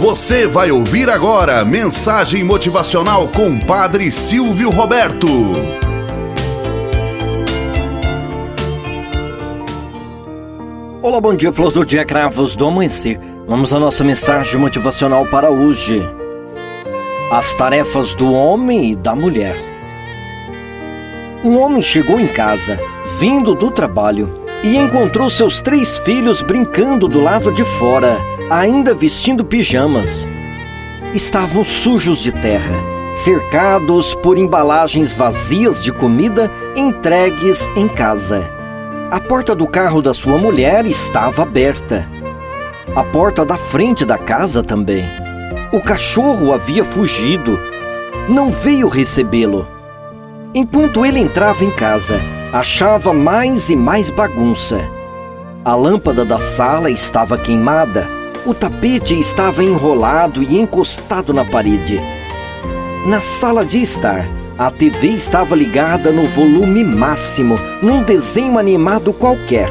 Você vai ouvir agora mensagem motivacional com Padre Silvio Roberto. Olá, bom dia, flores do dia, cravos do amanhecer. Vamos à nossa mensagem motivacional para hoje. As tarefas do homem e da mulher. Um homem chegou em casa, vindo do trabalho, e encontrou seus três filhos brincando do lado de fora ainda vestindo pijamas. Estavam sujos de terra, cercados por embalagens vazias de comida entregues em casa. A porta do carro da sua mulher estava aberta. A porta da frente da casa também. O cachorro havia fugido. Não veio recebê-lo. Enquanto ele entrava em casa, achava mais e mais bagunça. A lâmpada da sala estava queimada o tapete estava enrolado e encostado na parede. Na sala de estar, a TV estava ligada no volume máximo, num desenho animado qualquer.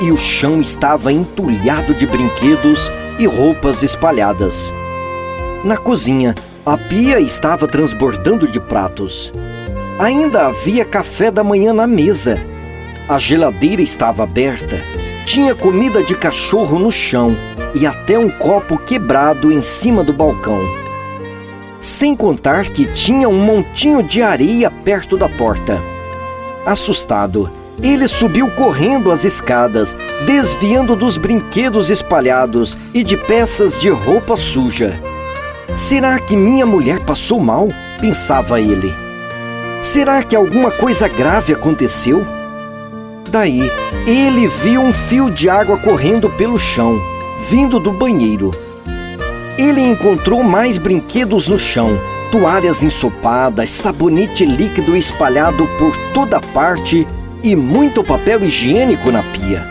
E o chão estava entulhado de brinquedos e roupas espalhadas. Na cozinha, a pia estava transbordando de pratos. Ainda havia café da manhã na mesa. A geladeira estava aberta. Tinha comida de cachorro no chão e até um copo quebrado em cima do balcão. Sem contar que tinha um montinho de areia perto da porta. Assustado, ele subiu correndo as escadas, desviando dos brinquedos espalhados e de peças de roupa suja. Será que minha mulher passou mal? pensava ele. Será que alguma coisa grave aconteceu? Daí, ele viu um fio de água correndo pelo chão vindo do banheiro. Ele encontrou mais brinquedos no chão, toalhas ensopadas, sabonete líquido espalhado por toda parte e muito papel higiênico na pia.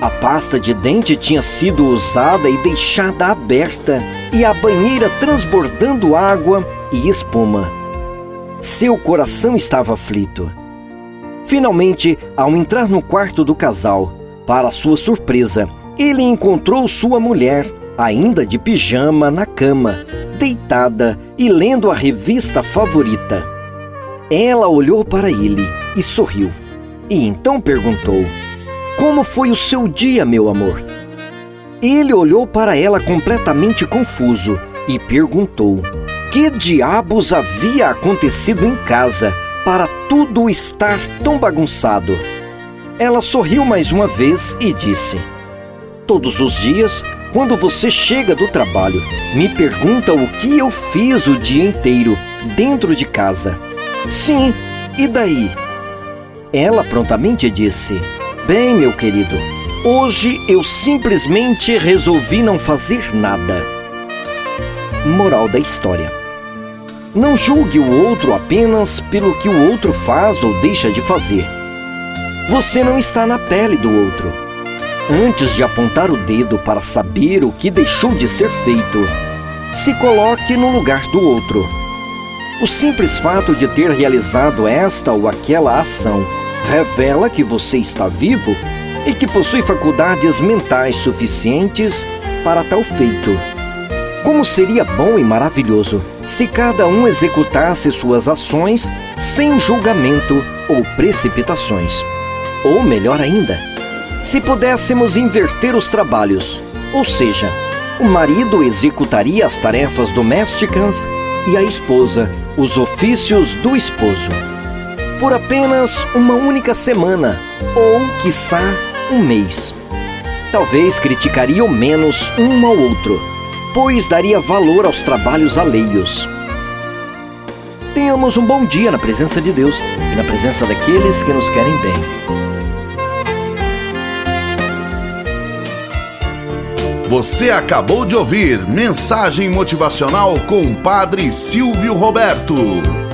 A pasta de dente tinha sido usada e deixada aberta, e a banheira transbordando água e espuma. Seu coração estava aflito. Finalmente, ao entrar no quarto do casal, para sua surpresa, ele encontrou sua mulher, ainda de pijama, na cama, deitada e lendo a revista favorita. Ela olhou para ele e sorriu. E então perguntou: Como foi o seu dia, meu amor? Ele olhou para ela completamente confuso e perguntou: Que diabos havia acontecido em casa para tudo estar tão bagunçado? Ela sorriu mais uma vez e disse: todos os dias, quando você chega do trabalho, me pergunta o que eu fiz o dia inteiro dentro de casa. Sim, e daí? Ela prontamente disse: Bem, meu querido, hoje eu simplesmente resolvi não fazer nada. Moral da história: Não julgue o outro apenas pelo que o outro faz ou deixa de fazer. Você não está na pele do outro Antes de apontar o dedo para saber o que deixou de ser feito, se coloque no lugar do outro. O simples fato de ter realizado esta ou aquela ação revela que você está vivo e que possui faculdades mentais suficientes para tal feito. Como seria bom e maravilhoso se cada um executasse suas ações sem julgamento ou precipitações. Ou melhor ainda, se pudéssemos inverter os trabalhos, ou seja, o marido executaria as tarefas domésticas e a esposa os ofícios do esposo. Por apenas uma única semana, ou, quiçá, um mês. Talvez criticariam menos um ao outro, pois daria valor aos trabalhos alheios. Tenhamos um bom dia na presença de Deus e na presença daqueles que nos querem bem. Você acabou de ouvir Mensagem Motivacional com o Padre Silvio Roberto.